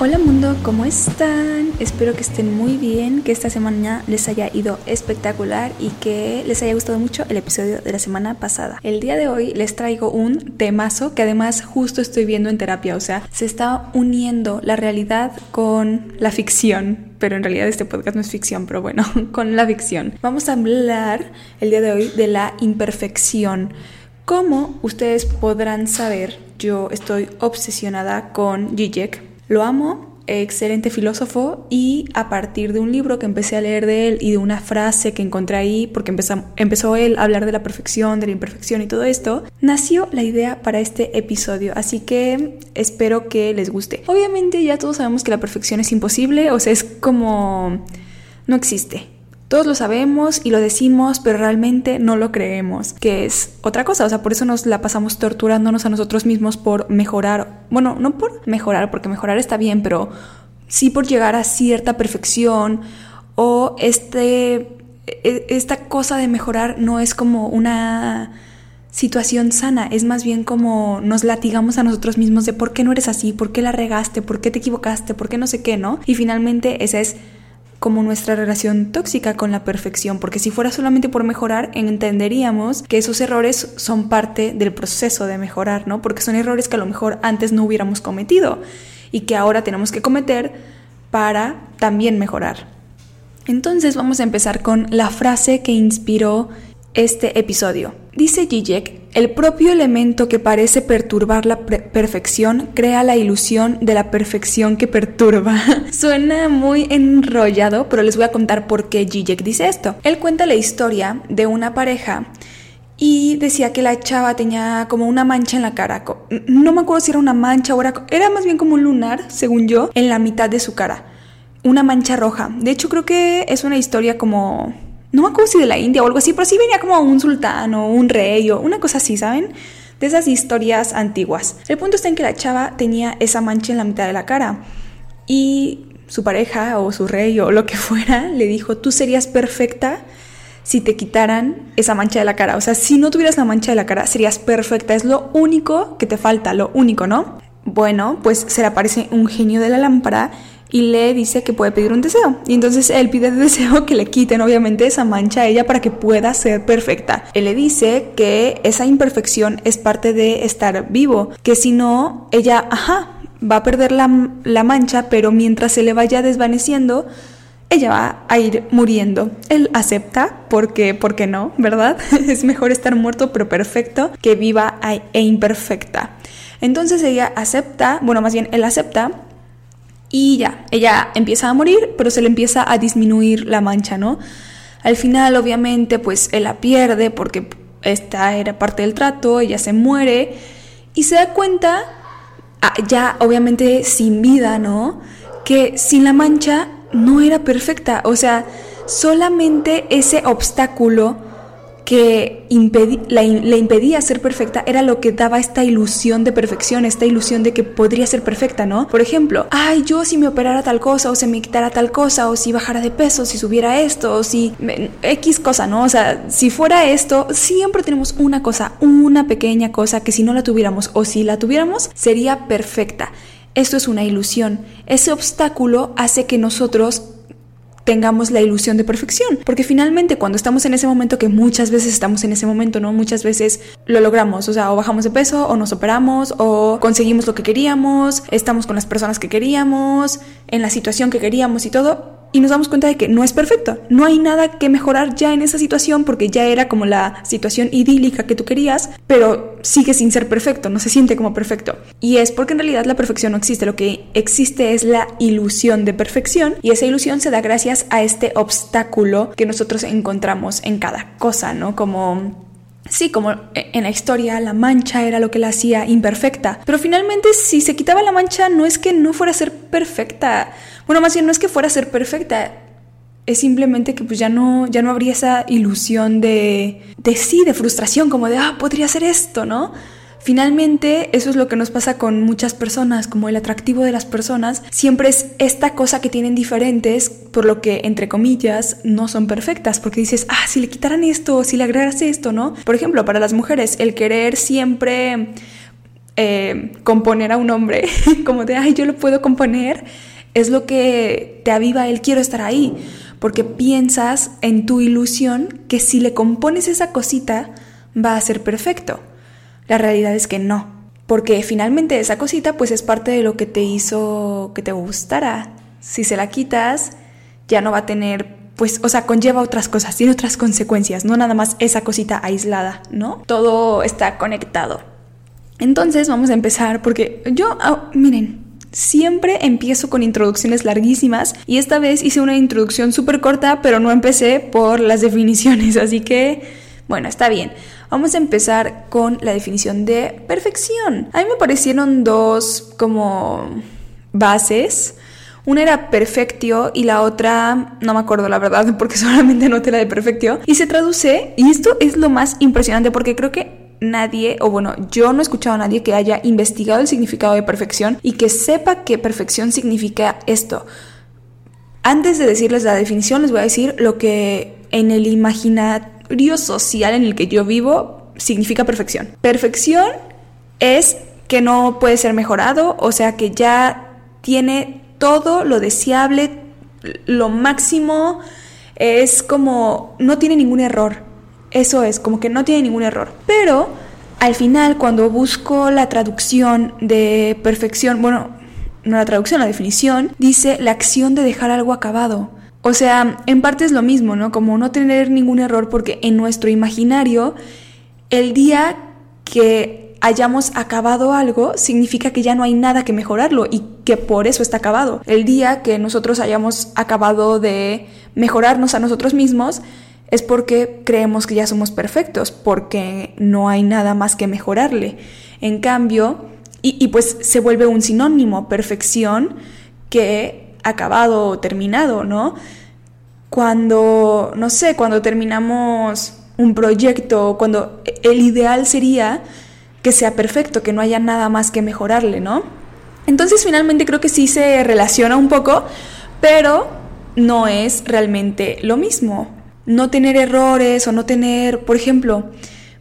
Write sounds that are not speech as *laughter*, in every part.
Hola mundo, ¿cómo están? Espero que estén muy bien, que esta semana les haya ido espectacular y que les haya gustado mucho el episodio de la semana pasada. El día de hoy les traigo un temazo que además justo estoy viendo en terapia, o sea, se está uniendo la realidad con la ficción, pero en realidad este podcast no es ficción, pero bueno, *laughs* con la ficción. Vamos a hablar el día de hoy de la imperfección. Como ustedes podrán saber, yo estoy obsesionada con Zizek, lo amo, excelente filósofo y a partir de un libro que empecé a leer de él y de una frase que encontré ahí, porque empezó, empezó él a hablar de la perfección, de la imperfección y todo esto, nació la idea para este episodio, así que espero que les guste. Obviamente ya todos sabemos que la perfección es imposible, o sea, es como... no existe. Todos lo sabemos y lo decimos, pero realmente no lo creemos, que es otra cosa. O sea, por eso nos la pasamos torturándonos a nosotros mismos por mejorar. Bueno, no por mejorar, porque mejorar está bien, pero sí por llegar a cierta perfección o este, e, esta cosa de mejorar no es como una situación sana, es más bien como nos latigamos a nosotros mismos de por qué no eres así, por qué la regaste, por qué te equivocaste, por qué no sé qué, ¿no? Y finalmente esa es como nuestra relación tóxica con la perfección, porque si fuera solamente por mejorar, entenderíamos que esos errores son parte del proceso de mejorar, ¿no? Porque son errores que a lo mejor antes no hubiéramos cometido y que ahora tenemos que cometer para también mejorar. Entonces vamos a empezar con la frase que inspiró este episodio. Dice Zizek, el propio elemento que parece perturbar la perfección crea la ilusión de la perfección que perturba. *laughs* Suena muy enrollado, pero les voy a contar por qué Zizek dice esto. Él cuenta la historia de una pareja y decía que la chava tenía como una mancha en la cara. No me acuerdo si era una mancha o era, era más bien como un lunar, según yo, en la mitad de su cara. Una mancha roja. De hecho, creo que es una historia como no me acuerdo si de la India o algo así, pero sí venía como un sultán o un rey o una cosa así, ¿saben? De esas historias antiguas. El punto está en que la chava tenía esa mancha en la mitad de la cara y su pareja o su rey o lo que fuera le dijo, tú serías perfecta si te quitaran esa mancha de la cara. O sea, si no tuvieras la mancha de la cara, serías perfecta. Es lo único que te falta, lo único, ¿no? Bueno, pues se le aparece un genio de la lámpara y le dice que puede pedir un deseo. Y entonces él pide el *laughs* deseo que le quiten obviamente esa mancha a ella para que pueda ser perfecta. Él le dice que esa imperfección es parte de estar vivo, que si no, ella, ajá, va a perder la, mancha, pero mientras se le vaya desvaneciendo, ella va a ir muriendo. Él acepta, porque, ¿por qué no? ¿Verdad? *laughs* es mejor estar muerto pero perfecto que viva e imperfecta. Entonces ella acepta, bueno, más bien él acepta y ya, ella empieza a morir, pero se le empieza a disminuir la mancha, ¿no? Al final, obviamente, pues él la pierde porque esta era parte del trato, ella se muere y se da cuenta, ah, ya obviamente sin vida, ¿no? Que sin la mancha no era perfecta, o sea, solamente ese obstáculo que le impedía ser perfecta era lo que daba esta ilusión de perfección, esta ilusión de que podría ser perfecta, ¿no? Por ejemplo, ay, yo si me operara tal cosa, o se me quitara tal cosa, o si bajara de peso, si subiera esto, o si X cosa, ¿no? O sea, si fuera esto, siempre tenemos una cosa, una pequeña cosa que si no la tuviéramos o si la tuviéramos, sería perfecta. Esto es una ilusión. Ese obstáculo hace que nosotros tengamos la ilusión de perfección. Porque finalmente cuando estamos en ese momento, que muchas veces estamos en ese momento, ¿no? Muchas veces lo logramos, o sea, o bajamos de peso, o nos operamos, o conseguimos lo que queríamos, estamos con las personas que queríamos, en la situación que queríamos y todo, y nos damos cuenta de que no es perfecto. No hay nada que mejorar ya en esa situación porque ya era como la situación idílica que tú querías, pero sigue sin ser perfecto, no se siente como perfecto. Y es porque en realidad la perfección no existe, lo que existe es la ilusión de perfección y esa ilusión se da gracias a este obstáculo que nosotros encontramos en cada cosa, ¿no? Como Sí, como en la historia la mancha era lo que la hacía imperfecta, pero finalmente si se quitaba la mancha no es que no fuera a ser perfecta, bueno, más bien no es que fuera a ser perfecta, es simplemente que pues ya no, ya no habría esa ilusión de, de sí, de frustración, como de, ah, podría ser esto, ¿no? Finalmente, eso es lo que nos pasa con muchas personas, como el atractivo de las personas, siempre es esta cosa que tienen diferentes, por lo que, entre comillas, no son perfectas, porque dices, ah, si le quitaran esto, si le agregas esto, ¿no? Por ejemplo, para las mujeres, el querer siempre eh, componer a un hombre, *laughs* como de, ay, yo lo puedo componer, es lo que te aviva el quiero estar ahí, porque piensas en tu ilusión que si le compones esa cosita va a ser perfecto. La realidad es que no, porque finalmente esa cosita pues es parte de lo que te hizo que te gustara. Si se la quitas, ya no va a tener pues, o sea, conlleva otras cosas, tiene otras consecuencias, no nada más esa cosita aislada, ¿no? Todo está conectado. Entonces vamos a empezar porque yo, ah, miren, Siempre empiezo con introducciones larguísimas y esta vez hice una introducción súper corta, pero no empecé por las *laughs* definiciones, así que, bueno, está bien. Vamos a empezar con la definición de perfección. A mí me parecieron dos como bases. Una era perfectio y la otra, no me acuerdo la verdad, *laughs* porque solamente noté la de perfectio. Y se traduce, y esto es lo más impresionante porque creo que nadie, o bueno, yo no he escuchado a nadie que haya investigado el significado de perfección y que sepa que perfección significa esto. Antes de decirles la definición, les voy a decir lo que en el imaginario social en el que yo vivo significa perfección. Perfección es que no puede ser mejorado, o sea que ya tiene todo lo deseable, lo máximo, es como no tiene ningún error. Eso es, como que no tiene ningún error. Pero al final, cuando busco la traducción de perfección, bueno, no la traducción, la definición, dice la acción de dejar algo acabado. O sea, en parte es lo mismo, ¿no? Como no tener ningún error porque en nuestro imaginario, el día que hayamos acabado algo significa que ya no hay nada que mejorarlo y que por eso está acabado. El día que nosotros hayamos acabado de mejorarnos a nosotros mismos, es porque creemos que ya somos perfectos, porque no hay nada más que mejorarle. En cambio, y, pues se vuelve un sinónimo, perfección, que acabado o terminado, ¿no? Cuando, no sé, cuando terminamos un proyecto, cuando el ideal sería que sea perfecto, que no haya nada más que mejorarle, ¿no? Entonces finalmente creo que sí se relaciona un poco, pero no es realmente lo mismo no tener errores o no tener, por ejemplo,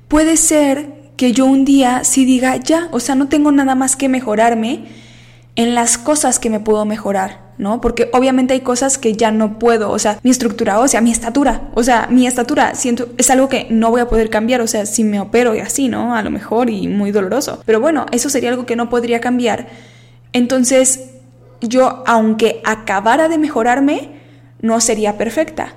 puede ser que yo un día sí diga, ya, o sea, no tengo nada más que mejorarme en las cosas que me puedo mejorar, ¿no? Porque obviamente hay cosas que ya no puedo, o sea, mi estructura o sea, mi estatura, o sea, mi estatura siento es algo que no voy a poder cambiar, o sea, si me opero y así, ¿no? A lo mejor y muy doloroso. Pero bueno, eso sería algo que no podría cambiar. Entonces, yo aunque acabara de mejorarme, no sería perfecta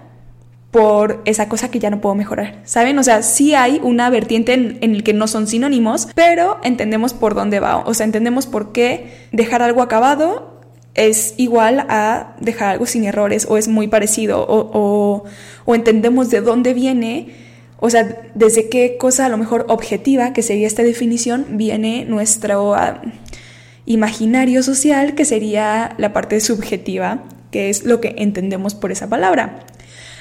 por esa cosa que ya no puedo mejorar, ¿saben? O sea, sí hay una vertiente en, el que no son sinónimos, pero entendemos por dónde va, o sea, entendemos por qué dejar algo acabado es igual a dejar algo sin errores o es muy parecido o, o entendemos de dónde viene, o sea, desde qué cosa a lo mejor objetiva, que sería esta definición, viene nuestro ah, imaginario social, que sería la parte subjetiva, que es lo que entendemos por esa palabra.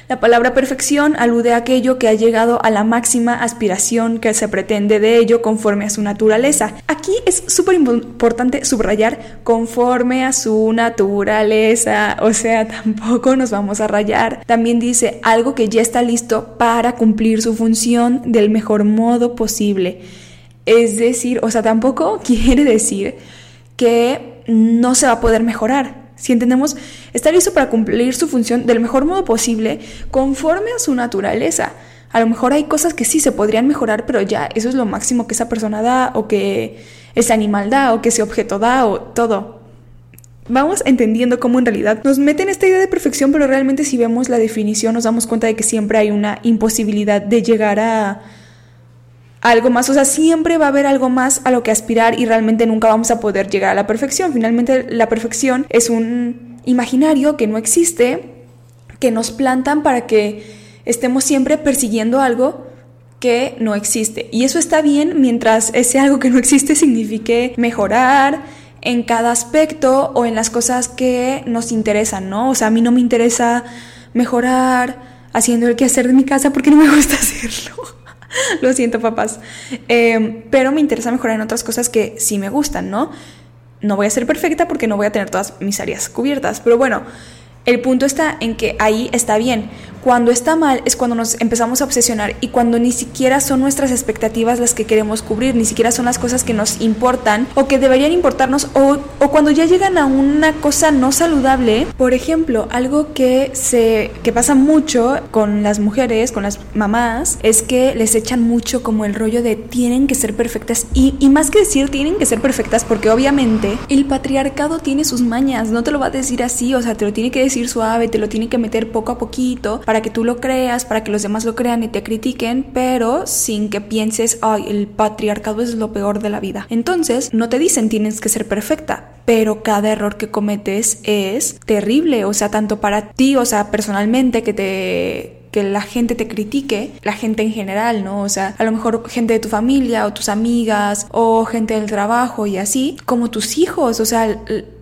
La palabra perfección alude a aquello que ha llegado a la máxima aspiración que se pretende de ello conforme a su naturaleza. Aquí es súper importante subrayar conforme a su naturaleza, o sea, *laughs* tampoco nos vamos a rayar. También dice algo que ya está listo para cumplir su función del mejor modo posible. Es decir, o sea, tampoco *laughs* quiere decir que no se va a poder mejorar. Si entendemos, está listo para cumplir su función del mejor modo posible conforme a su naturaleza. A lo mejor hay cosas que sí se podrían mejorar, pero ya eso es lo máximo que esa persona da o que ese animal da o que ese objeto da o todo. Vamos entendiendo cómo en realidad nos meten esta idea de perfección, pero realmente si vemos la definición nos damos cuenta de que siempre hay una imposibilidad de llegar a algo más, o sea, siempre va a haber algo más a lo que aspirar y realmente nunca vamos a poder llegar a la perfección. Finalmente la perfección es un imaginario que no existe, que nos plantan para que estemos siempre persiguiendo algo que no existe. Y eso está bien mientras ese algo que no existe signifique mejorar en cada aspecto o en las cosas que nos interesan, ¿no? O sea, a mí no me interesa mejorar haciendo el quehacer de mi casa porque no me gusta *laughs* hacerlo. *laughs* Lo siento, papás. Em, pero me interesa mejorar en otras cosas que sí me gustan, ¿no? No voy a ser perfecta porque no voy a tener todas mis áreas cubiertas. Pero bueno, El punto está en que ahí está bien. Cuando está mal es cuando nos empezamos a obsesionar y cuando ni siquiera son nuestras expectativas las que queremos cubrir, ni siquiera son las cosas que nos importan o que deberían importarnos o, o cuando ya llegan a una cosa no saludable. Por ejemplo, algo que, se, que pasa mucho con las mujeres, con las mamás, es que les echan mucho como el rollo de tienen que ser perfectas y, y más que decir tienen que ser perfectas porque obviamente el patriarcado tiene sus mañas, no te lo va a decir así, o sea, te lo tiene que decir suave, te lo tiene que meter poco a poquito para que tú lo creas, para que los demás lo crean y te critiquen, pero sin que pienses, ay, el patriarcado es lo peor de la vida. Entonces, no te dicen tienes que ser perfecta, pero cada error que cometes es terrible, o sea, tanto para ti, o sea, personalmente que te que la gente te critique, la gente en general, ¿no? O sea, a lo mejor gente de tu familia o tus amigas o gente del trabajo y así, como tus hijos, o sea,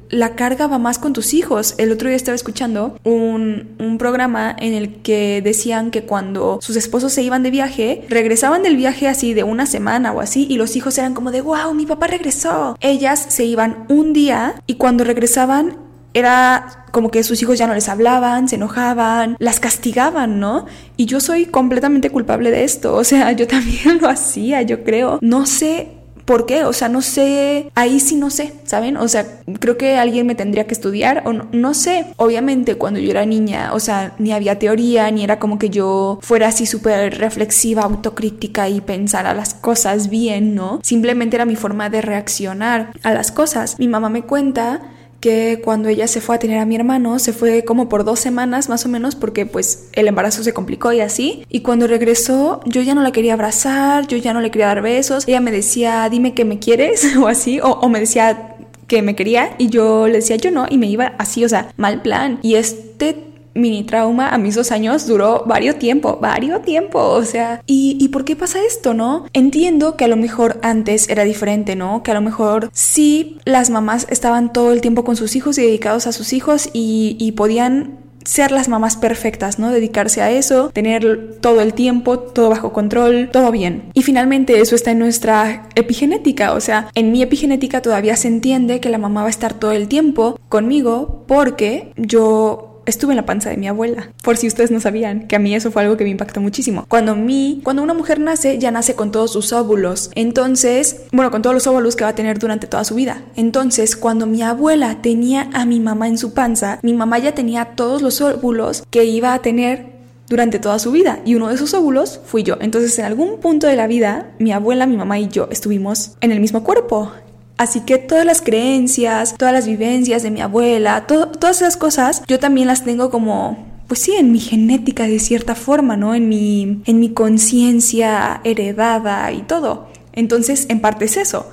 la carga va más con tus hijos. El otro día estaba escuchando un, un, programa en el que decían que cuando sus esposos se iban de viaje, regresaban del viaje así de una semana o así, y los hijos eran como de, wow, mi papá regresó. Ellas se iban un día y cuando regresaban era como que sus hijos ya no les hablaban, se enojaban, las castigaban, ¿no? Y yo soy completamente culpable de esto, o sea, *laughs* yo también lo hacía, yo creo. No sé ¿Por qué? O sea, no sé, ahí sí no sé, ¿saben? O sea, creo que alguien me tendría que estudiar o no, no sé. Obviamente cuando yo era niña, o sea, ni había teoría, ni era como que yo fuera así súper reflexiva, autocrítica y pensara las cosas bien, ¿no? Simplemente era mi forma de reaccionar a las cosas. Mi mamá me cuenta que cuando ella se fue a tener a mi hermano, se fue como por dos semanas más o menos porque pues el embarazo se complicó y así. Y cuando regresó yo ya no la quería abrazar, yo ya no le quería dar besos. Ella me decía, dime que me quieres *laughs* o así, o, o me decía que me quería y yo le decía yo no y me iba así, o sea, mal plan. Y este mini trauma a mis dos años duró varios tiempo, varios tiempo, o sea, ¿y, ¿y por qué pasa esto, no? Entiendo que a lo mejor antes era diferente, ¿no? Que a lo mejor sí las mamás estaban todo el tiempo con sus hijos y dedicados a sus hijos y, y podían ser las mamás perfectas, ¿no? Dedicarse a eso, tener todo el tiempo, todo bajo control, todo bien. Y finalmente eso está en nuestra epigenética, o sea, en mi epigenética todavía se entiende que la mamá va a estar todo el tiempo conmigo porque yo estuve en la panza de mi abuela. Por si ustedes no sabían, que a mí eso fue algo que me impactó muchísimo. Cuando mi, cuando una mujer nace, ya nace con todos sus óvulos. Entonces, bueno, con todos los óvulos que va a tener durante toda su vida. Entonces, cuando mi abuela tenía a mi mamá en su panza, mi mamá ya tenía todos los óvulos que iba a tener durante toda su vida y uno de esos óvulos fui yo. Entonces en algún punto de la vida mi abuela, mi mamá y yo estuvimos en el mismo cuerpo. Así que todas las creencias, todas las vivencias de mi abuela, todas esas cosas, yo también las tengo como pues sí, en mi genética de cierta forma, ¿no? En mi, en mi conciencia heredada y todo. Entonces, en parte es eso.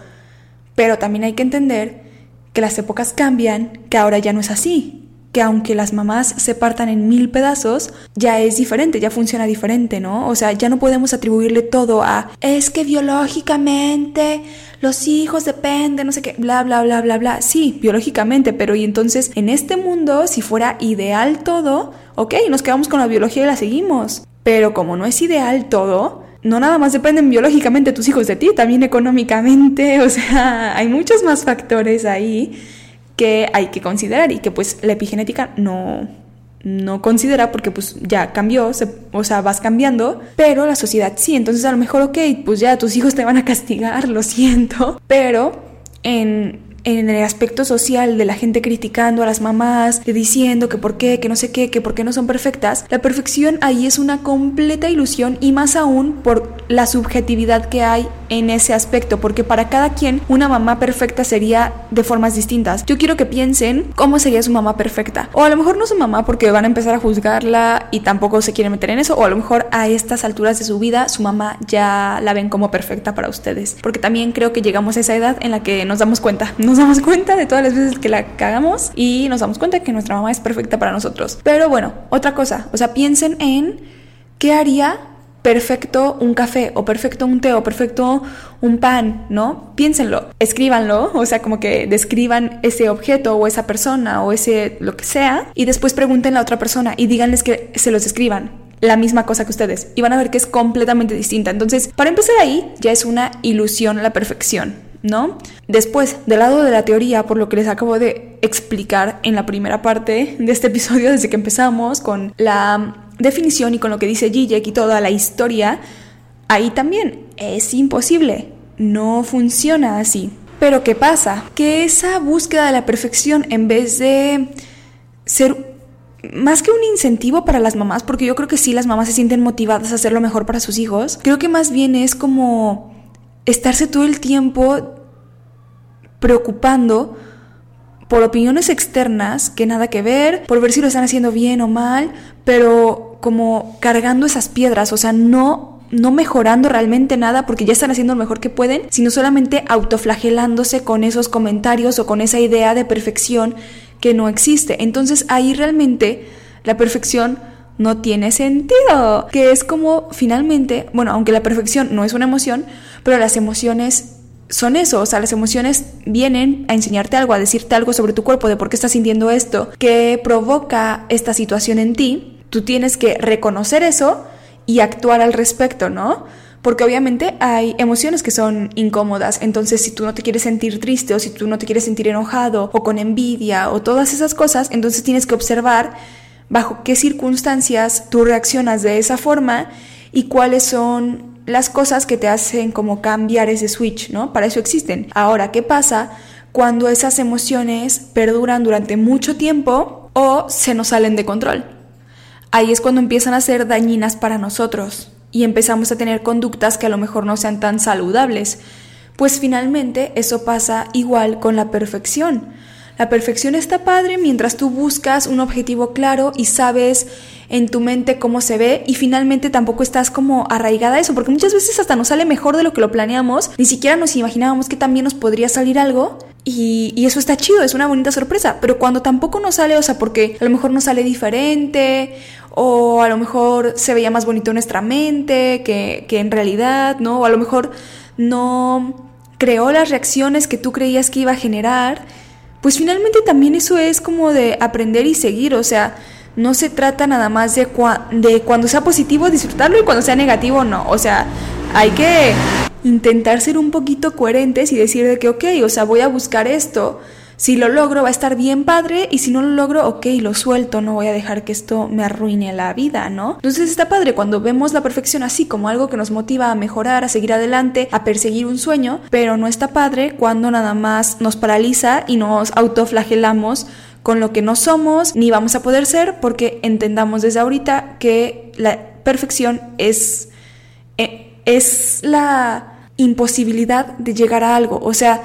Pero también hay que entender que las épocas cambian, que ahora ya no es así que aunque las mamás se partan en mil pedazos, ya es diferente, ya funciona diferente, ¿no? O sea, ya no podemos atribuirle todo a es que biológicamente los hijos dependen, no sé qué, bla, bla, bla, bla, bla. Sí, biológicamente, pero y entonces en este mundo, si fuera ideal todo, ok, nos quedamos con la biología y la seguimos. Pero como no es ideal todo, no nada más dependen biológicamente tus hijos de ti, también económicamente, *laughs* o sea, hay muchos más factores ahí que hay que considerar y que pues la epigenética no, no considera porque pues ya cambió, o sea, vas cambiando, pero la sociedad sí, entonces a lo mejor, ok, pues ya tus hijos te van a castigar, *laughs* lo siento, pero en en el aspecto social de la gente criticando a las mamás, diciendo que por qué, que no sé qué, que por qué no son perfectas, la perfección ahí es una completa ilusión y más aún por la subjetividad que hay en ese aspecto, porque para cada quien una mamá perfecta sería de formas distintas. Yo quiero que piensen cómo sería su mamá perfecta. O a lo mejor no su mamá porque van a empezar a juzgarla y tampoco se quieren meter en eso, o a lo mejor a estas alturas de su vida su mamá ya la ven como perfecta para ustedes. Porque también creo que llegamos a esa edad en la que nos damos cuenta, nos damos cuenta de todas las veces que la cagamos y nos damos cuenta que nuestra mamá es perfecta para nosotros. Pero bueno, otra cosa, o sea, piensen en qué haría perfecto un café o perfecto un té o perfecto un pan, ¿no? Piénsenlo, escríbanlo, o sea, como que describan ese objeto o esa persona o ese lo que sea y después pregunten a otra persona y díganles que se los escriban la misma cosa que ustedes y van a ver que es completamente distinta. Entonces, para empezar ahí, ya es una ilusión la perfección. ¿No? Después, del lado de la teoría, por lo que les acabo de explicar en la primera parte de este episodio, desde que empezamos con la definición y con lo que dice Zizek y toda la historia, ahí también es imposible, no funciona así. Pero ¿qué pasa? Que esa búsqueda de la perfección, en vez de ser más que un incentivo para las mamás, porque yo creo que sí las mamás se sienten motivadas a hacer lo mejor para sus hijos, creo que más bien es como estarse todo el tiempo preocupando por opiniones externas que nada que ver, por ver si lo están haciendo bien o mal, pero como cargando esas piedras, o sea, no no mejorando realmente nada porque ya están haciendo lo mejor que pueden, sino solamente autoflagelándose con esos comentarios o con esa idea de perfección que no existe. Entonces ahí realmente la perfección no tiene sentido, que es como finalmente, bueno, aunque la perfección no es una emoción, pero las emociones son eso, o sea, las emociones vienen a enseñarte algo, a decirte algo sobre tu cuerpo, de por qué estás sintiendo esto, que provoca esta situación en ti. Tú tienes que reconocer eso y actuar al respecto, ¿no? Porque obviamente hay emociones que son incómodas, entonces si tú no te quieres sentir triste o si tú no te quieres sentir enojado o con envidia o todas esas cosas, entonces tienes que observar bajo qué circunstancias tú reaccionas de esa forma y cuáles son las cosas que te hacen como cambiar ese switch, ¿no? Para eso existen. Ahora, ¿qué pasa cuando esas emociones perduran durante mucho tiempo o se nos salen de control? ahí es cuando empiezan a ser dañinas para nosotros y empezamos a tener conductas que a lo mejor no sean tan saludables. Pues finalmente eso pasa igual con la perfección. La perfección está padre mientras tú buscas un objetivo claro y sabes en tu mente cómo se ve y finalmente tampoco estás como arraigada a eso, porque muchas veces hasta nos sale mejor de lo que lo planeamos, ni siquiera nos imaginábamos que también nos podría salir algo y, y, eso está chido, es una bonita sorpresa, pero cuando tampoco nos sale, o sea, porque a lo mejor nos sale diferente o a lo mejor se veía más bonito en nuestra mente que, que en realidad, ¿no? O a lo mejor no creó las reacciones que tú creías que iba a generar, pues finalmente también eso es como de aprender y seguir, o sea, no se trata nada más de, de cuando sea positivo disfrutarlo y cuando sea negativo no, o sea, hay que intentar ser un poquito coherentes y decir de que, ok, o sea, voy a buscar esto, si lo logro va a estar bien padre y si no lo logro, ok, lo suelto, no voy a dejar que esto me arruine la vida, ¿no? Entonces está padre cuando vemos la perfección así como algo que nos motiva a mejorar, a seguir adelante, a perseguir un sueño, pero no está padre cuando nada más nos paraliza y nos autoflagelamos con lo que no somos ni vamos a poder ser porque entendamos desde ahorita que la perfección es, eh, es la imposibilidad de llegar a algo, o sea,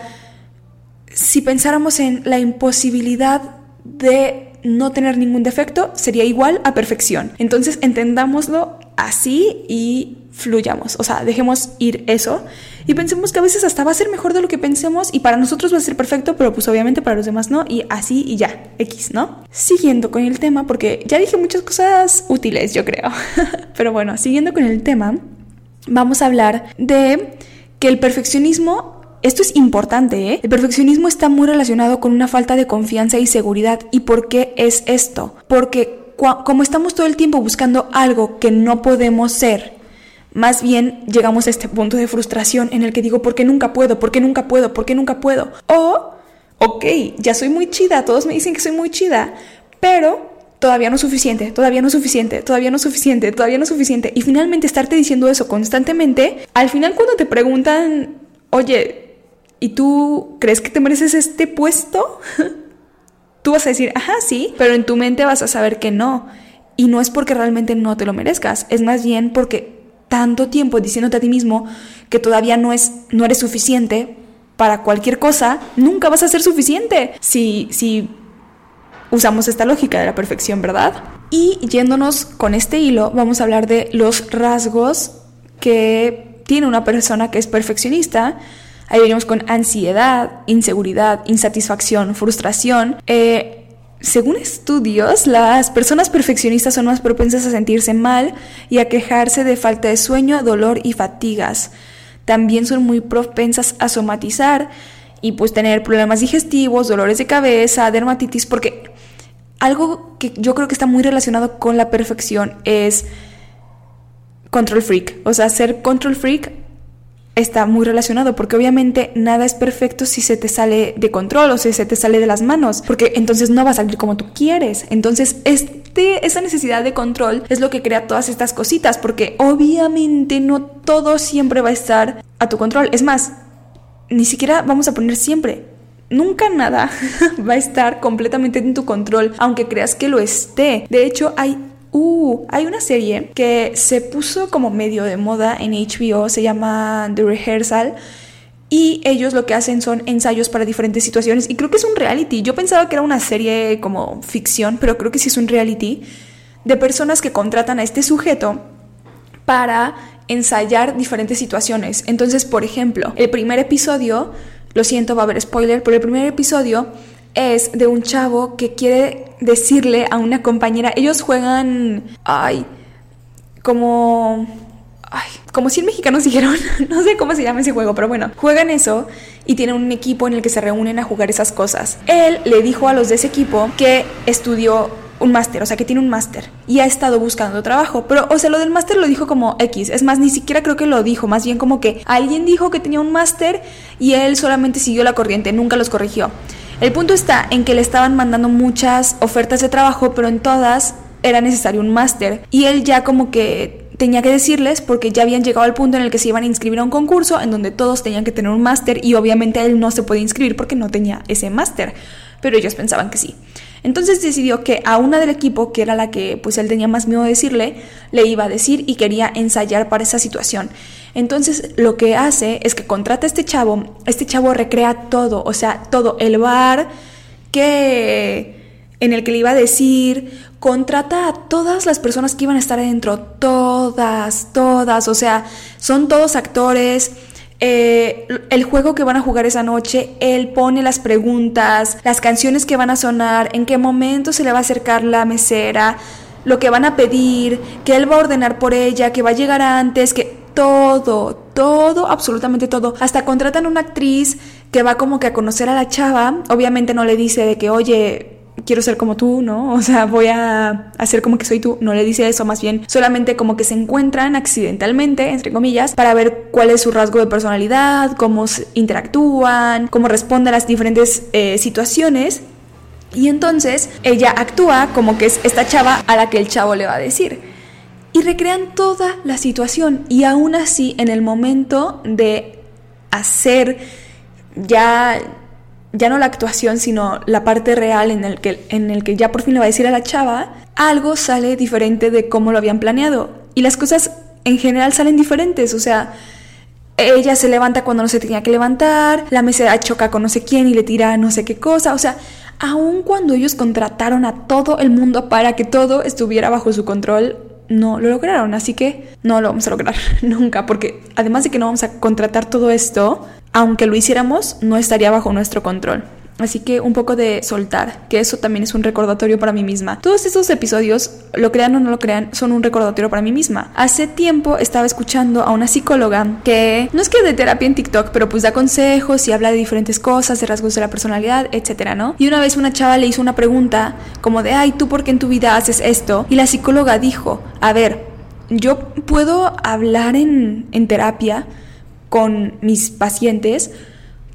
si pensáramos en la imposibilidad de no tener ningún defecto, sería igual a perfección. Entonces entendámoslo así y fluyamos, o sea, dejemos ir eso y pensemos que a veces hasta va a ser mejor de lo que pensemos y para nosotros va a ser perfecto, pero pues obviamente para los demás no y así y ya, X, ¿no? Siguiendo con el tema, porque ya dije muchas cosas útiles, yo creo, *laughs* pero bueno, siguiendo con el tema, vamos a hablar de que el perfeccionismo esto es importante, ¿eh? El perfeccionismo está muy relacionado con una falta de confianza y seguridad. ¿Y por qué es esto? Porque como estamos todo el tiempo buscando algo que no podemos ser, más bien llegamos a este punto de frustración en el que digo, ¿por qué nunca puedo? ¿Por qué nunca puedo? ¿Por qué nunca puedo? O, ok, ya soy muy chida, todos me dicen que soy muy chida, pero todavía no es suficiente, todavía no es suficiente, todavía no es suficiente, todavía no es suficiente. Y finalmente estarte diciendo eso constantemente, al final cuando te preguntan, oye, ¿Y tú crees que te mereces este puesto? *laughs* tú vas a decir, ajá, sí, pero en tu mente vas a saber que no. Y no es porque realmente no te lo merezcas, es más bien porque tanto tiempo diciéndote a ti mismo que todavía no, es, no eres suficiente para cualquier cosa, nunca vas a ser suficiente si, si usamos esta lógica de la perfección, ¿verdad? Y yéndonos con este hilo, vamos a hablar de los rasgos que tiene una persona que es perfeccionista Ahí venimos con ansiedad, inseguridad, insatisfacción, frustración. Eh, según estudios, las personas perfeccionistas son más propensas a sentirse mal y a quejarse de falta de sueño, dolor y fatigas. También son muy propensas a somatizar y pues tener problemas digestivos, dolores de cabeza, dermatitis, porque algo que yo creo que está muy relacionado con la perfección es control freak. O sea, ser control freak está muy relacionado porque obviamente nada es perfecto si se te sale de control o si se te sale de las manos, porque entonces no va a salir como tú quieres. Entonces, este, esa necesidad de control es lo que crea todas estas cositas, porque obviamente no todo siempre va a estar a tu control. Es más, ni siquiera vamos a poner siempre. Nunca nada *laughs* va a estar completamente en tu control, aunque creas que lo esté. De hecho, hay Uh, hay una serie que se puso como medio de moda en HBO, se llama The Rehearsal. Y ellos lo que hacen son ensayos para diferentes situaciones. Y creo que es un reality. Yo pensaba que era una serie como ficción, pero creo que sí es un reality de personas que contratan a este sujeto para ensayar diferentes situaciones. Entonces, por ejemplo, el primer episodio, lo siento, va a haber spoiler, pero el primer episodio es de un chavo que quiere decirle a una compañera, ellos juegan, ay, como... Ay, como 100 mexicanos *laughs* dijeron, no sé cómo se llama ese juego, pero bueno, juegan eso y tienen un equipo en el que se reúnen a jugar esas cosas. Él le dijo a los de ese equipo que estudió un máster, o sea, que tiene un máster y ha estado buscando trabajo. Pero, o sea, lo del máster lo dijo como X. Es más, ni siquiera creo que lo dijo, más bien como que alguien dijo que tenía un máster y él solamente siguió la corriente, nunca los corrigió. El punto está en que le estaban mandando muchas ofertas de trabajo, pero en todas era necesario un máster. Y él ya como que tenía que decirles porque ya habían llegado al punto en el que se iban a inscribir a un concurso en donde todos tenían que tener un máster y obviamente él no se podía inscribir porque no tenía ese máster, pero ellos pensaban que sí. Entonces decidió que a una del equipo, que era la que pues él tenía más miedo de decirle, le iba a decir y quería ensayar para esa situación. Entonces lo que hace es que contrata a este chavo, este chavo recrea todo, o sea, todo, el bar que en el que le iba a decir, contrata a todas las personas que iban a estar adentro, todas, todas, o sea, son todos actores. Eh, el juego que van a jugar esa noche, él pone las preguntas, las canciones que van a sonar, en qué momento se le va a acercar la mesera, lo que van a pedir, que él va a ordenar por ella, que va a llegar antes, que todo, todo, absolutamente todo. Hasta contratan una actriz que va como que a conocer a la chava. Obviamente no le dice de que, oye, quiero ser como tú, ¿no? *laughs* O sea, voy a hacer como que soy tú. No le dice eso, más bien solamente como que se encuentran accidentalmente, entre comillas, para ver cuál es su rasgo de personalidad, cómo interactúan, cómo responden a las diferentes eh, situaciones. Y entonces ella actúa como que es esta chava a la que el chavo le va a decir y recrean toda la situación y aún así en el momento de hacer ya ya no la actuación, sino la parte real en el que en el que ya por fin le va a decir a la chava, algo sale diferente de cómo lo habían planeado. Y las cosas en general salen diferentes, o sea, ella se levanta cuando no se tenía que levantar, la mesera choca con no sé quién y le tira no sé qué cosa, o sea, aun cuando ellos contrataron a todo el mundo para que todo estuviera bajo su control, no lo lograron, así que no lo vamos a lograr *laughs* nunca, porque además de que no vamos a contratar todo esto, aunque lo hiciéramos, no estaría bajo nuestro control. Así que un poco de soltar, que eso también es un recordatorio para mí misma. Todos estos episodios, lo crean o no lo crean, son un recordatorio para mí misma. Hace tiempo estaba escuchando a una psicóloga que no es que de terapia en TikTok, pero pues da consejos y habla de diferentes cosas, de rasgos de la personalidad, etcétera, ¿no? Y una vez una chava le hizo una pregunta como de, ay, ¿tú por qué en tu vida haces esto? Y la psicóloga dijo, a ver, yo puedo hablar en, en terapia con mis pacientes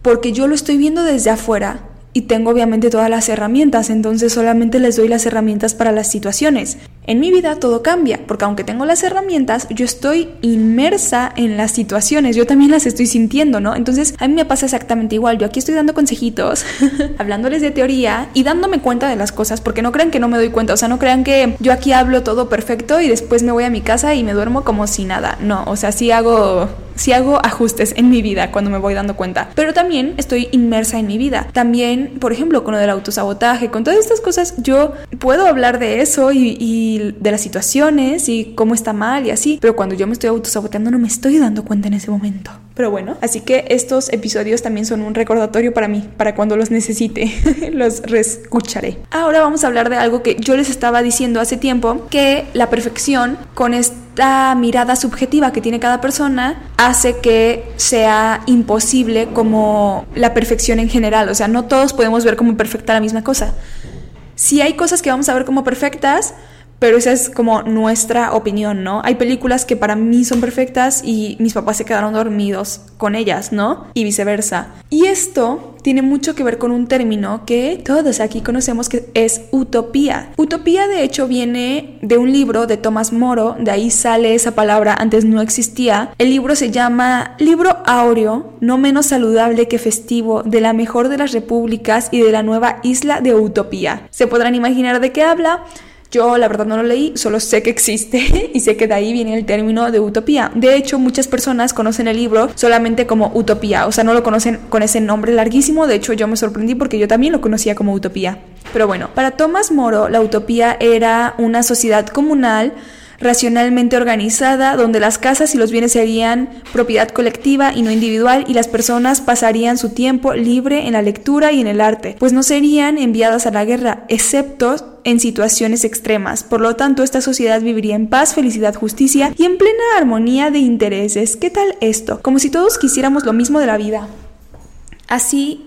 porque yo lo estoy viendo desde afuera y tengo obviamente todas las herramientas, entonces solamente les doy las herramientas para las situaciones. En mi vida todo cambia, porque aunque tengo las herramientas, yo estoy inmersa en las situaciones, yo también las estoy sintiendo, ¿no? Entonces a mí me pasa exactamente igual, yo aquí estoy dando consejitos, *laughs* hablándoles de teoría y dándome cuenta de las cosas, porque no crean que no me doy cuenta, o sea, no crean que yo aquí hablo todo perfecto y después me voy a mi casa y me duermo como si nada, no, o sea, sí hago si hago ajustes en mi vida cuando me voy dando cuenta, pero también estoy inmersa en mi vida. También, por ejemplo, con lo del autosabotaje, con todas estas cosas, yo puedo hablar de eso y, de las situaciones y cómo está mal y así, pero cuando yo me estoy autosaboteando no me estoy dando cuenta en ese momento. Pero bueno, así que estos episodios también son un recordatorio para mí, para cuando los necesite, *laughs* los reescucharé. Ahora vamos a hablar de algo que yo les estaba diciendo hace tiempo, que la perfección con esta mirada subjetiva que tiene cada persona hace que sea imposible como la perfección en general, o sea, no todos podemos ver como perfecta la misma cosa. Si hay cosas que vamos a ver como perfectas, pero esa es como nuestra opinión, ¿no? Hay películas que para mí son perfectas y mis papás se quedaron dormidos con ellas, ¿no? Y viceversa. Y esto tiene mucho que ver con un término que todos aquí conocemos que es utopía. Utopía de hecho viene de un libro de Tomás Moro, de ahí sale esa palabra, antes no existía. El libro se llama Libro Áureo, no menos saludable que festivo, de la mejor de las repúblicas y de la nueva isla de Utopía. Se podrán imaginar de qué habla. Yo la verdad no lo leí, solo sé que existe *laughs* y sé que de ahí viene el término de utopía. De hecho, muchas personas conocen el libro solamente como utopía, o sea, no lo conocen con ese nombre larguísimo. De hecho, yo me sorprendí porque yo también lo conocía como utopía. Pero bueno, para Tomás Moro, la utopía era una sociedad comunal racionalmente organizada, donde las casas y los bienes serían propiedad colectiva y no individual, y las personas pasarían su tiempo libre en la lectura y en el arte, pues no serían enviadas a la guerra, excepto en situaciones extremas. Por lo tanto, esta sociedad viviría en paz, felicidad, justicia y en plena armonía de intereses. ¿Qué tal esto? Como si todos quisiéramos lo mismo de la vida. Así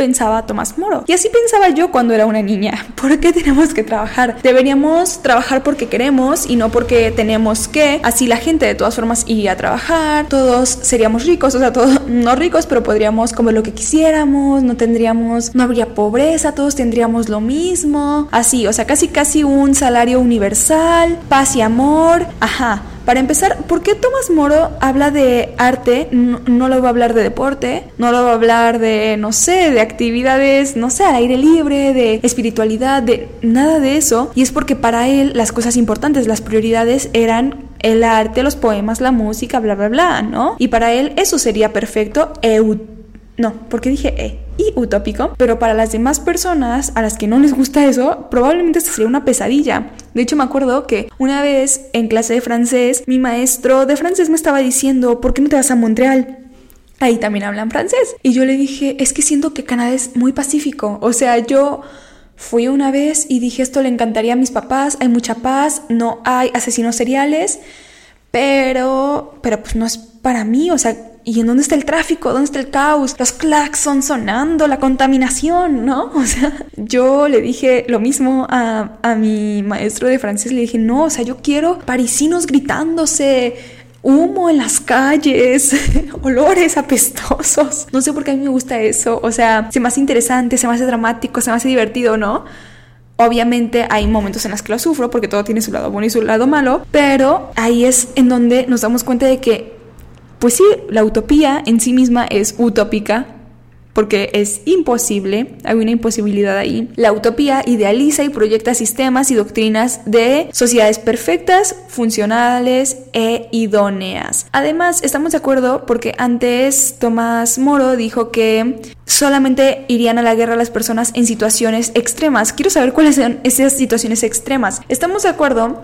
pensaba Tomás Moro. Y así pensaba yo cuando era una niña. *laughs* ¿Por qué tenemos que trabajar? Deberíamos trabajar porque queremos y no porque tenemos que. Así la gente de todas formas iría a trabajar, todos seríamos ricos, o sea, todos *laughs* no ricos, pero podríamos comer lo que quisiéramos, no tendríamos, no habría pobreza, todos tendríamos lo mismo. Así, o sea, casi casi un salario universal, paz y amor. Ajá. Para empezar, ¿por qué Tomás Moro habla de arte? No, lo va a hablar de deporte, no lo va a hablar de, no sé, de actividades, no sé, al aire libre, de espiritualidad, de nada de eso. Y es porque para él las cosas importantes, las prioridades eran el arte, los poemas, la música, bla, bla, bla, ¿no? Y para él eso sería perfecto. no, porque dije E y utópico, pero para las demás personas a las que no les gusta eso, probablemente sería una pesadilla. De hecho, me acuerdo que una vez en clase de francés, mi maestro de francés me estaba diciendo, ¿por qué no te vas a Montreal? Ahí también hablan francés. Y yo le dije, es que siento que Canadá es muy pacífico. O sea, yo fui una vez y dije, esto le encantaría a mis papás, hay mucha paz, no hay asesinos seriales, pero, pero pues no es para mí, o sea, ¿y en dónde está el tráfico? ¿Dónde está el caos? Los claxons sonando, la contaminación, ¿no? *laughs* O sea, yo le dije lo mismo a, a mi maestro de francés, le dije, no, o sea, yo quiero parisinos gritándose, humo en las calles, *laughs* olores apestosos. No sé por qué a mí me gusta eso. O sea, se me hace interesante, se me hace dramático, se me hace divertido, ¿no? Obviamente hay momentos en los que lo sufro porque todo tiene su lado bueno y su lado malo, pero ahí es en donde nos damos cuenta de que pues sí, la utopía en sí misma es utópica, porque es imposible, hay una imposibilidad ahí. La utopía idealiza y proyecta sistemas y doctrinas de sociedades perfectas, funcionales e idóneas. Además, estamos de acuerdo porque antes Tomás Moro dijo que solamente irían a la guerra las personas en situaciones extremas. Quiero saber cuáles son esas situaciones extremas. Estamos de acuerdo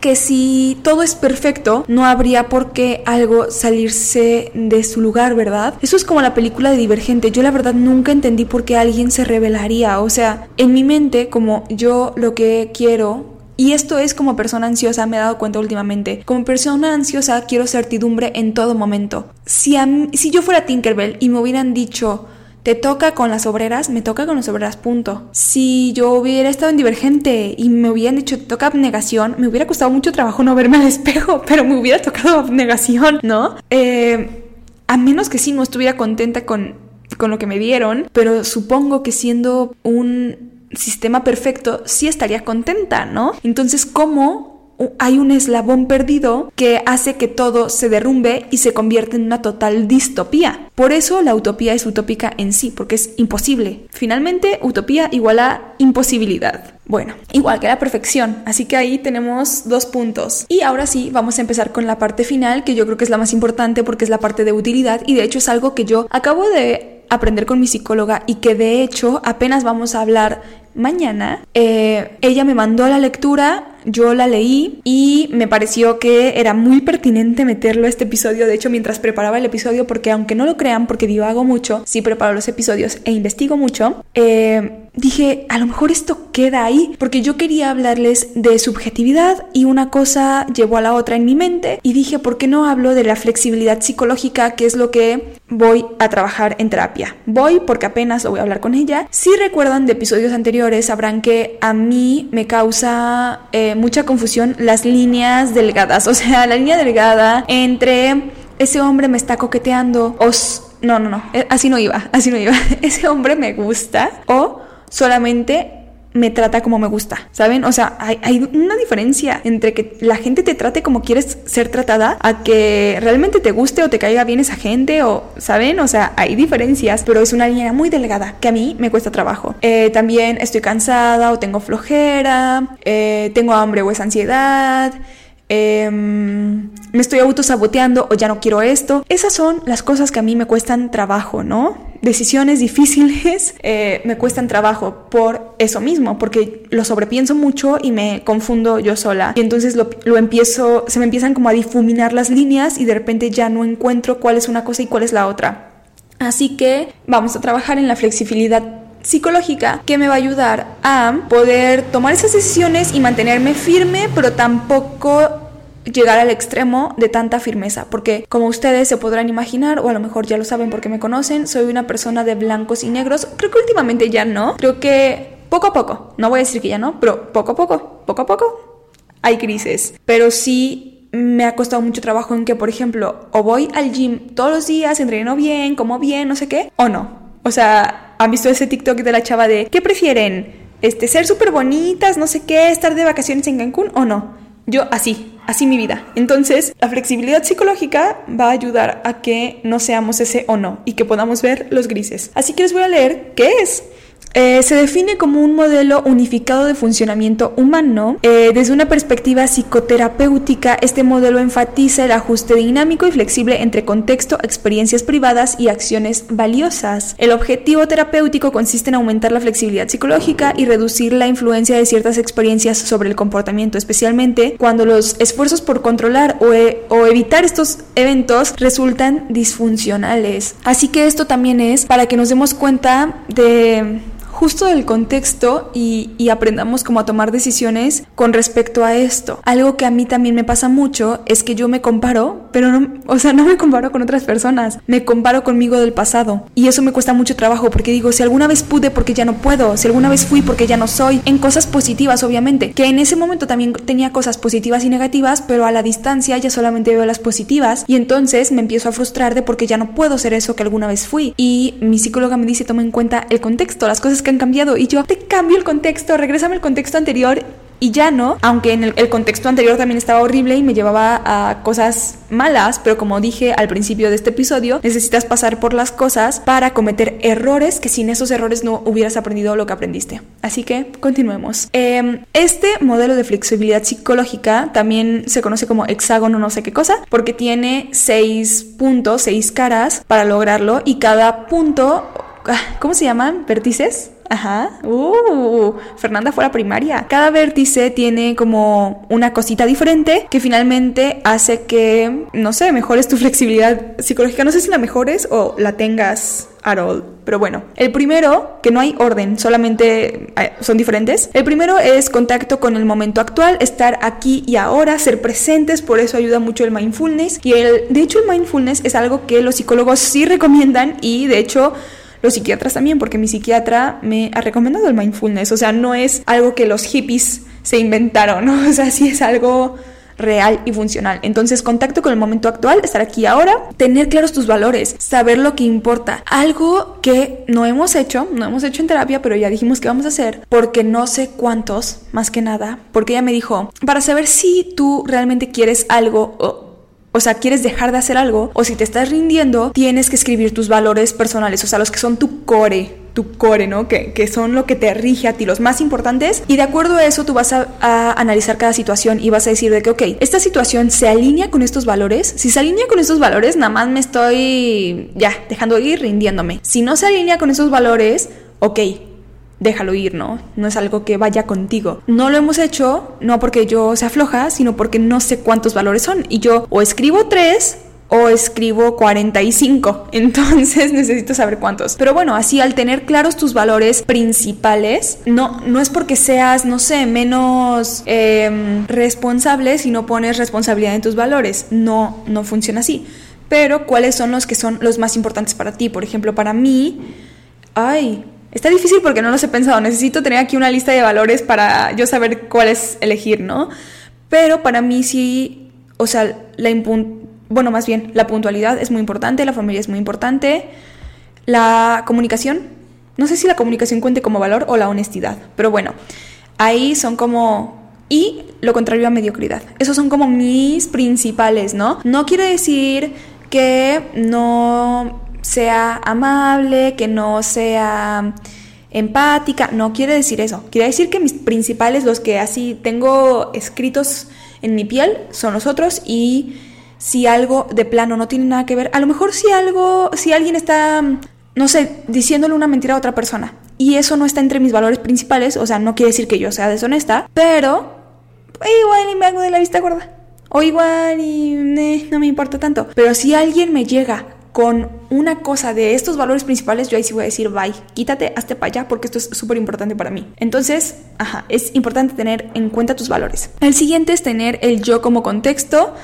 que si todo es perfecto, no habría por qué algo salirse de su lugar, ¿verdad? Eso es como la película de Divergente. Yo la verdad nunca entendí por qué alguien se rebelaría. O sea, en mi mente, como yo lo que quiero y esto es como persona ansiosa, me he dado cuenta últimamente. Como persona ansiosa quiero certidumbre en todo momento. Si, si yo fuera Tinkerbell y me hubieran dicho, te toca con las obreras, me toca con las obreras, punto. Si yo hubiera estado en Divergente y me hubieran dicho te toca abnegación, me hubiera costado mucho trabajo no verme al espejo, *laughs* pero me hubiera tocado abnegación, ¿no? Eh, a menos que sí no estuviera contenta con, con lo que me dieron, pero supongo que siendo un sistema perfecto sí estaría contenta, ¿no? Entonces, ¿cómo hay un eslabón perdido que hace que todo se derrumbe y se convierte en una total distopía. Por eso la utopía es utópica en sí, porque es imposible. Finalmente, utopía igual a imposibilidad. Bueno, igual que la perfección, así que ahí tenemos dos puntos. Y ahora sí, vamos a empezar con la parte final, que yo creo que es la más importante porque es la parte de utilidad y de hecho es algo que yo acabo de aprender con mi psicóloga y que de hecho apenas vamos a hablar mañana. Eh, ella me mandó la lectura yo la leí y me pareció que era muy pertinente meterlo a este episodio. De hecho, mientras preparaba el episodio, porque aunque no lo crean, porque divago mucho, sí preparo los episodios e investigo mucho, eh, dije, a lo mejor esto queda ahí, porque yo quería hablarles de subjetividad y una cosa llevó a la otra en mi mente y dije, ¿por qué no hablo de la flexibilidad psicológica, que es lo que voy a trabajar en terapia. Voy porque apenas lo voy a hablar con ella. Si recuerdan de episodios anteriores, sabrán que a mí me causa eh, mucha confusión las líneas delgadas. *laughs* O sea, la línea delgada entre ese hombre me está coqueteando o... No, no, no, eh, así no iba, *laughs* así no iba. *laughs* Ese hombre me gusta o solamente me trata como me gusta, ¿saben? O sea, hay, una diferencia entre que la gente te trate como quieres ser tratada a que realmente te guste o te caiga bien esa gente o, ¿saben? O sea, hay diferencias, pero es una línea muy delgada que a mí me cuesta trabajo. Eh, también estoy cansada o tengo flojera, eh, tengo hambre o es ansiedad. Em, me estoy autosaboteando o ya no quiero esto. Esas son las cosas que a mí me cuestan trabajo, ¿no? Decisiones difíciles *laughs* eh, me cuestan trabajo por eso mismo, porque lo sobrepienso mucho y me confundo yo sola. Y entonces lo, lo empiezo, se me empiezan como a difuminar las líneas y de repente ya no encuentro cuál es una cosa y cuál es la otra. Así que vamos a trabajar en la flexibilidad psicológica que me va a ayudar a poder tomar esas decisiones y mantenerme firme, pero tampoco llegar al extremo de tanta firmeza, porque como ustedes se podrán imaginar, o a lo mejor ya lo saben porque me conocen, soy una persona de blancos y negros, creo que últimamente ya no, creo que poco a poco, no voy a decir que ya no, pero poco a poco, poco a poco, hay crisis, pero sí me ha costado mucho trabajo en que, por ejemplo, o voy al gym todos los días, entreno bien, como bien, no sé qué, o no. O sea, ¿Han visto ese TikTok de la chava de ¿qué prefieren? Este, ser súper bonitas, no sé qué, estar de vacaciones en Cancún o no? Yo así, así mi vida. Entonces, la flexibilidad psicológica va a ayudar a que no seamos ese o no y que podamos ver los grises. Así que les voy a leer qué es. Eh, se define como un modelo unificado de funcionamiento humano. Eh, desde una perspectiva psicoterapéutica, este modelo enfatiza el ajuste dinámico y flexible entre contexto, experiencias privadas y acciones valiosas. El objetivo terapéutico consiste en aumentar la flexibilidad psicológica y reducir la influencia de ciertas experiencias sobre el comportamiento, especialmente cuando los esfuerzos por controlar o, e, o evitar estos eventos resultan disfuncionales. Así que esto también es para que nos demos cuenta de justo del contexto y, aprendamos como tomar decisiones con respecto a esto. Algo que a mí también me pasa mucho es que yo me comparo, pero no, o sea, no me comparo con otras personas, me comparo conmigo del pasado. Y eso me cuesta mucho trabajo porque digo, si alguna vez pude, porque ya no puedo, si alguna vez fui, porque ya no soy, en cosas positivas, obviamente, que en ese momento también tenía cosas positivas y negativas, pero a la distancia ya solamente veo las positivas y entonces me empiezo a frustrar de porque ya no puedo ser eso que alguna vez fui. Y mi psicóloga me dice, toma en cuenta el contexto, las cosas que han cambiado. Y yo te cambio el contexto, regrésame el contexto anterior y ya no, aunque en el, contexto anterior también estaba horrible y me llevaba a cosas malas, pero como dije al principio de este episodio, necesitas pasar por las cosas para cometer errores que sin esos errores no hubieras aprendido lo que aprendiste. Así que continuemos. Em, este modelo de flexibilidad psicológica también se conoce como hexágono no sé qué cosa, porque tiene seis puntos, seis caras para lograrlo y cada punto, ¿cómo se llaman? ¿Vértices? Ajá. Uh, Fernanda fue a la primaria. Cada vértice tiene como una cosita diferente que finalmente hace que, no sé, mejores tu flexibilidad psicológica. No sé si la mejores o la tengas at all. Pero bueno, el primero, que no hay orden, solamente eh, son diferentes. El primero es contacto con el momento actual, estar aquí y ahora, ser presentes, por eso ayuda mucho el mindfulness. Y el, de hecho, el mindfulness es algo que los psicólogos sí recomiendan y de hecho los psiquiatras también, porque mi psiquiatra me ha recomendado el mindfulness, o sea, no es algo que los hippies se inventaron, *laughs* ¿no? o sea, sí es algo real y funcional. Entonces, contacto con el momento actual, estar aquí ahora, tener claros tus valores, saber lo que importa. Algo que no hemos hecho, no hemos hecho en terapia, pero ya dijimos que vamos a hacer, porque no sé cuántos, más que nada, porque ella me dijo, para saber si tú realmente quieres algo o o sea, quieres dejar de hacer algo o si te estás rindiendo, tienes que escribir tus valores personales, o sea, los que son tu core, tu core, ¿no? Que, que, son lo que te rige a ti, los más importantes. Y de acuerdo a eso, tú vas a, a, analizar cada situación y vas a decir de que, ok, esta situación se alinea con estos valores. Si se alinea con estos valores, nada más me estoy ya dejando ir, rindiéndome. Si no se alinea con esos valores, ok, déjalo ir, ¿no? No es algo que vaya contigo. No lo hemos hecho, no porque yo sea floja, sino porque no sé cuántos valores son. Y yo o escribo tres o escribo 45. *laughs* Entonces *laughs* necesito saber cuántos. Pero bueno, así al tener claros tus valores principales, no, no es porque seas, no sé, menos eh, responsable si no pones responsabilidad en tus valores. No, no funciona así pero cuáles son los que son los más importantes para ti. Por ejemplo, para mí, ay, está difícil porque no los he pensado. Necesito tener aquí una lista de valores para yo saber cuáles elegir, ¿no? Pero para mí sí, o sea, la bueno, más bien, la puntualidad es muy importante, la familia es muy importante, la comunicación, no sé si la comunicación cuente como valor o la honestidad, pero bueno, ahí son como y lo contrario a mediocridad. Esos son como mis principales, ¿no? No quiere decir que no sea amable, que no sea empática, no quiere decir eso. Quiere decir que mis principales, los que así tengo escritos en mi piel, son los otros y si algo de plano no tiene nada que ver, a lo mejor si algo, si alguien está, no sé, diciéndole una mentira a otra persona y eso no está entre mis valores principales, o sea, no quiere decir que yo sea deshonesta, pero igual y me hago de la vista gorda. O igual y no me importa tanto. Pero si alguien me llega con una cosa de estos valores principales, yo ahí sí voy a decir, bye, quítate, hazte para allá porque esto es súper importante para mí. Entonces, ajá, es importante tener en cuenta tus valores. El siguiente es tener el yo como contexto,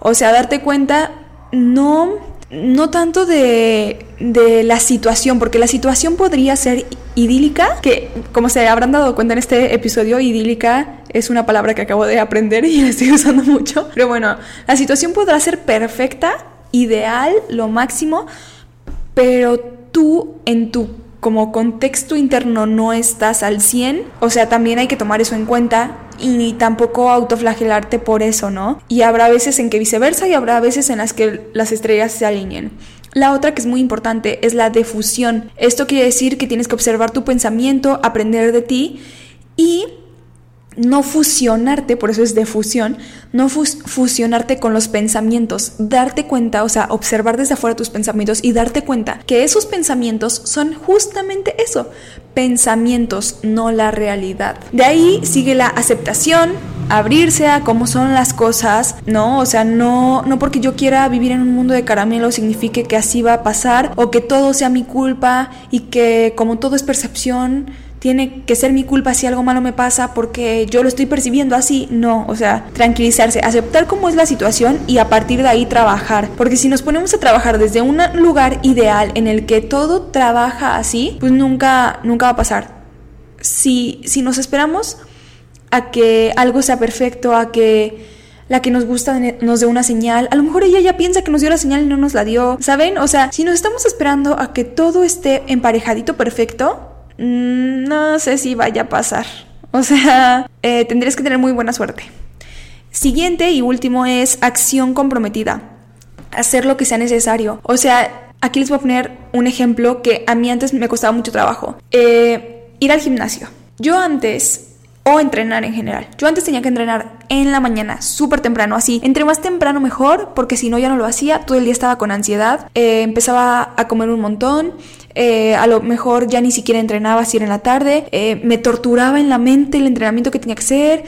o sea, darte cuenta, no no tanto de, de, la situación, porque la situación podría ser idílica, que como se habrán dado cuenta en este episodio, idílica es una palabra que acabo de aprender y la estoy *laughs* usando mucho, pero bueno, la situación podrá ser perfecta, ideal, lo máximo, pero tú en tu como contexto interno no estás al 100, o sea, también hay que tomar eso en cuenta y tampoco autoflagelarte por eso, ¿no? Y habrá veces en que viceversa y habrá veces en las que las estrellas se alineen. La otra que es muy importante es la defusión. Esto quiere decir que tienes que observar tu pensamiento, aprender de ti y no fusionarte, por eso es defusión, no fusionarte con los pensamientos, darte cuenta, o sea, observar desde afuera tus pensamientos y darte cuenta que esos pensamientos son justamente eso, pensamientos, no la realidad. De ahí sigue la aceptación, abrirse a cómo son las cosas, ¿no? O sea, no, no porque yo quiera vivir en un mundo de caramelo signifique que así va a pasar o que todo sea mi culpa y que como todo es percepción, tiene que ser mi culpa si algo malo me pasa porque yo lo estoy percibiendo así. No, o sea, tranquilizarse, aceptar cómo es la situación y a partir de ahí trabajar. Porque si nos ponemos a trabajar desde un lugar ideal en el que todo trabaja así, pues nunca, nunca va a pasar. Si, si nos esperamos a que algo sea perfecto, a que la que nos gusta nos dé una señal. A lo mejor ella ya piensa que nos dio la señal y no nos la dio. ¿Saben? O sea, si nos estamos esperando a que todo esté emparejadito perfecto, no sé si vaya a pasar. O sea, eh, tendrías que tener muy buena suerte. Siguiente y último es acción comprometida. Hacer lo que sea necesario. O sea, aquí les voy a poner un ejemplo que a mí antes me costaba mucho trabajo. Eh, ir al gimnasio. Yo antes o entrenar en general. Yo antes tenía que entrenar en la mañana, súper temprano, así. Entre más temprano mejor, porque si no ya no lo hacía, todo el día estaba con ansiedad, eh, empezaba a comer un montón, eh, a lo mejor ya ni siquiera entrenaba si era en la tarde, eh, me torturaba en la mente el entrenamiento que tenía que hacer,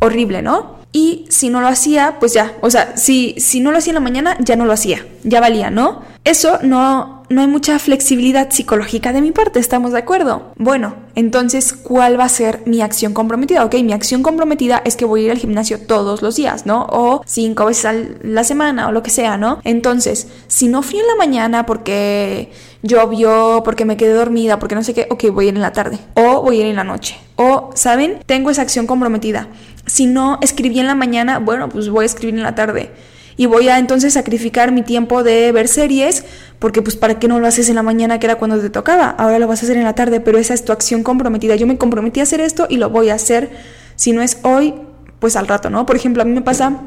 horrible, ¿no? Y si no lo hacía, pues ya, o sea, si, si no lo hacía en la mañana, ya no lo hacía, ya valía, ¿no? Eso no, no hay mucha flexibilidad psicológica de mi parte, ¿estamos de acuerdo? Bueno, entonces, ¿cuál va a ser mi acción comprometida? Ok, mi acción comprometida es que voy a ir al gimnasio todos los días, ¿no? O cinco veces a la semana o lo que sea, ¿no? Entonces, si no fui en la mañana porque llovió, porque me quedé dormida, porque no sé qué, ok, voy a ir en la tarde o voy a ir en la noche. O, ¿saben? Tengo esa acción comprometida. Si no escribí en la mañana, bueno, pues voy a escribir en la tarde y voy a entonces sacrificar mi tiempo de ver series, porque pues para qué no lo haces en la mañana que era cuando te tocaba, ahora lo vas a hacer en la tarde, pero esa es tu acción comprometida. Yo me comprometí a hacer esto y lo voy a hacer, si no es hoy, pues al rato, ¿no? Por ejemplo, a mí me pasa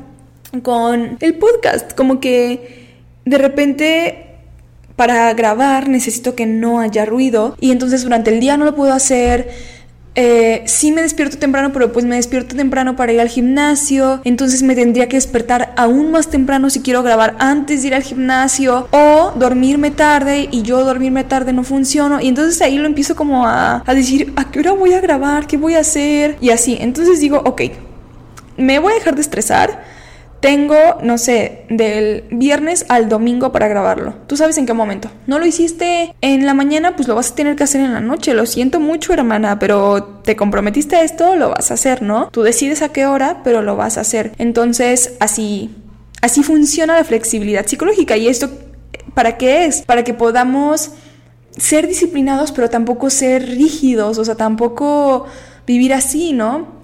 con el podcast, como que de repente para grabar necesito que no haya ruido y entonces durante el día no lo puedo hacer eh, sí me despierto temprano, pero pues me despierto temprano para ir al gimnasio. Entonces me tendría que despertar aún más temprano si quiero grabar antes de ir al gimnasio. O dormirme tarde y yo dormirme tarde no funciono. Y entonces ahí lo empiezo como a, a decir, ¿a qué hora voy a grabar? ¿Qué voy a hacer? Y así. Entonces digo, ok, me voy a dejar de estresar tengo, no sé, del viernes al domingo para grabarlo. Tú sabes en qué momento. No lo hiciste en la mañana, pues lo vas a tener que hacer en la noche. Lo siento mucho, hermana, pero te comprometiste a esto, lo vas a hacer, ¿no? Tú decides a qué hora, pero lo vas a hacer. Entonces, así así funciona la flexibilidad psicológica. ¿Y esto para qué es? Para que podamos ser disciplinados, pero tampoco ser rígidos, o sea, tampoco vivir así, ¿no?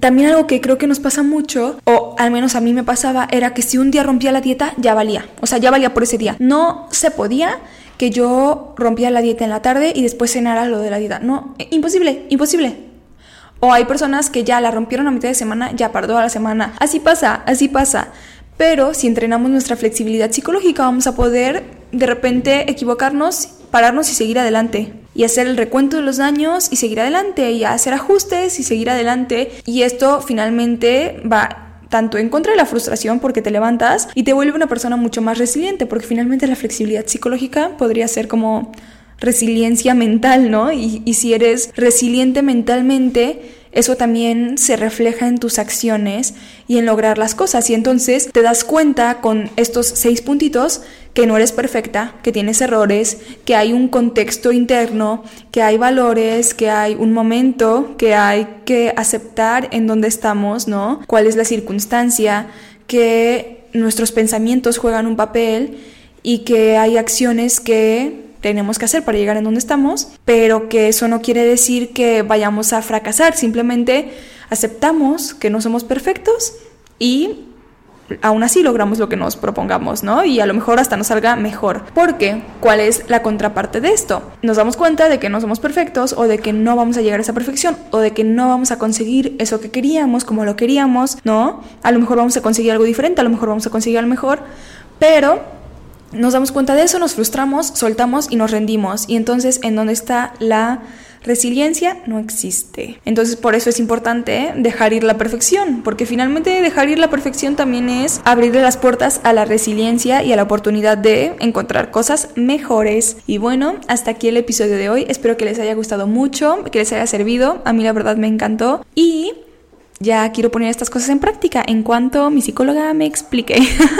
También algo que creo que nos pasa mucho, o al menos a mí me pasaba, era que si un día rompía la dieta, ya valía. O sea, ya valía por ese día. No se podía que yo rompía la dieta en la tarde y después cenara lo de la dieta. No, eh, imposible, imposible. O hay personas que ya la rompieron a mitad de semana, ya paró a la semana. Así pasa, así pasa. Pero si entrenamos nuestra flexibilidad psicológica, vamos a poder de repente equivocarnos, pararnos y seguir adelante y hacer el recuento de los daños y seguir adelante y hacer ajustes y seguir adelante y esto finalmente va tanto en contra de la frustración porque te levantas y te vuelve una persona mucho más resiliente porque finalmente la flexibilidad psicológica podría ser como resiliencia mental, ¿no? Y, y si eres resiliente mentalmente, eso también se refleja en tus acciones y en lograr las cosas. Y entonces te das cuenta con estos seis puntitos que no eres perfecta, que tienes errores, que hay un contexto interno, que hay valores, que hay un momento, que hay que aceptar en dónde estamos, ¿no? ¿Cuál es la circunstancia? Que nuestros pensamientos juegan un papel y que hay acciones que tenemos que hacer para llegar en donde estamos, pero que eso no quiere decir que vayamos a fracasar, simplemente aceptamos que no somos perfectos y aún así logramos lo que nos propongamos, ¿no? Y a lo mejor hasta nos salga mejor. Porque, ¿cuál es la contraparte de esto? Nos damos cuenta de que no somos perfectos o de que no vamos a llegar a esa perfección o de que no vamos a conseguir eso que queríamos como lo queríamos, ¿no? A lo mejor vamos a conseguir algo diferente, a lo mejor vamos a conseguir algo mejor, pero nos damos cuenta de eso, nos frustramos, soltamos y nos rendimos. Y entonces, ¿en dónde está la resiliencia? No existe. Entonces, por eso es importante dejar ir la perfección, porque finalmente dejar ir la perfección también es abrirle las puertas a la resiliencia y a la oportunidad de encontrar cosas mejores. Y bueno, hasta aquí el episodio de hoy. Espero que les haya gustado mucho, que les haya servido. A mí la verdad me encantó. Y ya quiero poner estas cosas en práctica en cuanto mi psicóloga me explique.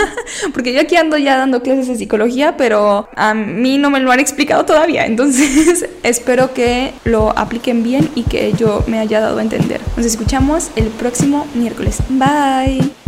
*laughs* Porque yo aquí ando ya dando clases de psicología, pero a mí no me lo han explicado todavía. *laughs* Entonces espero que lo apliquen bien y que yo me haya dado a entender. Nos escuchamos el próximo miércoles. Bye.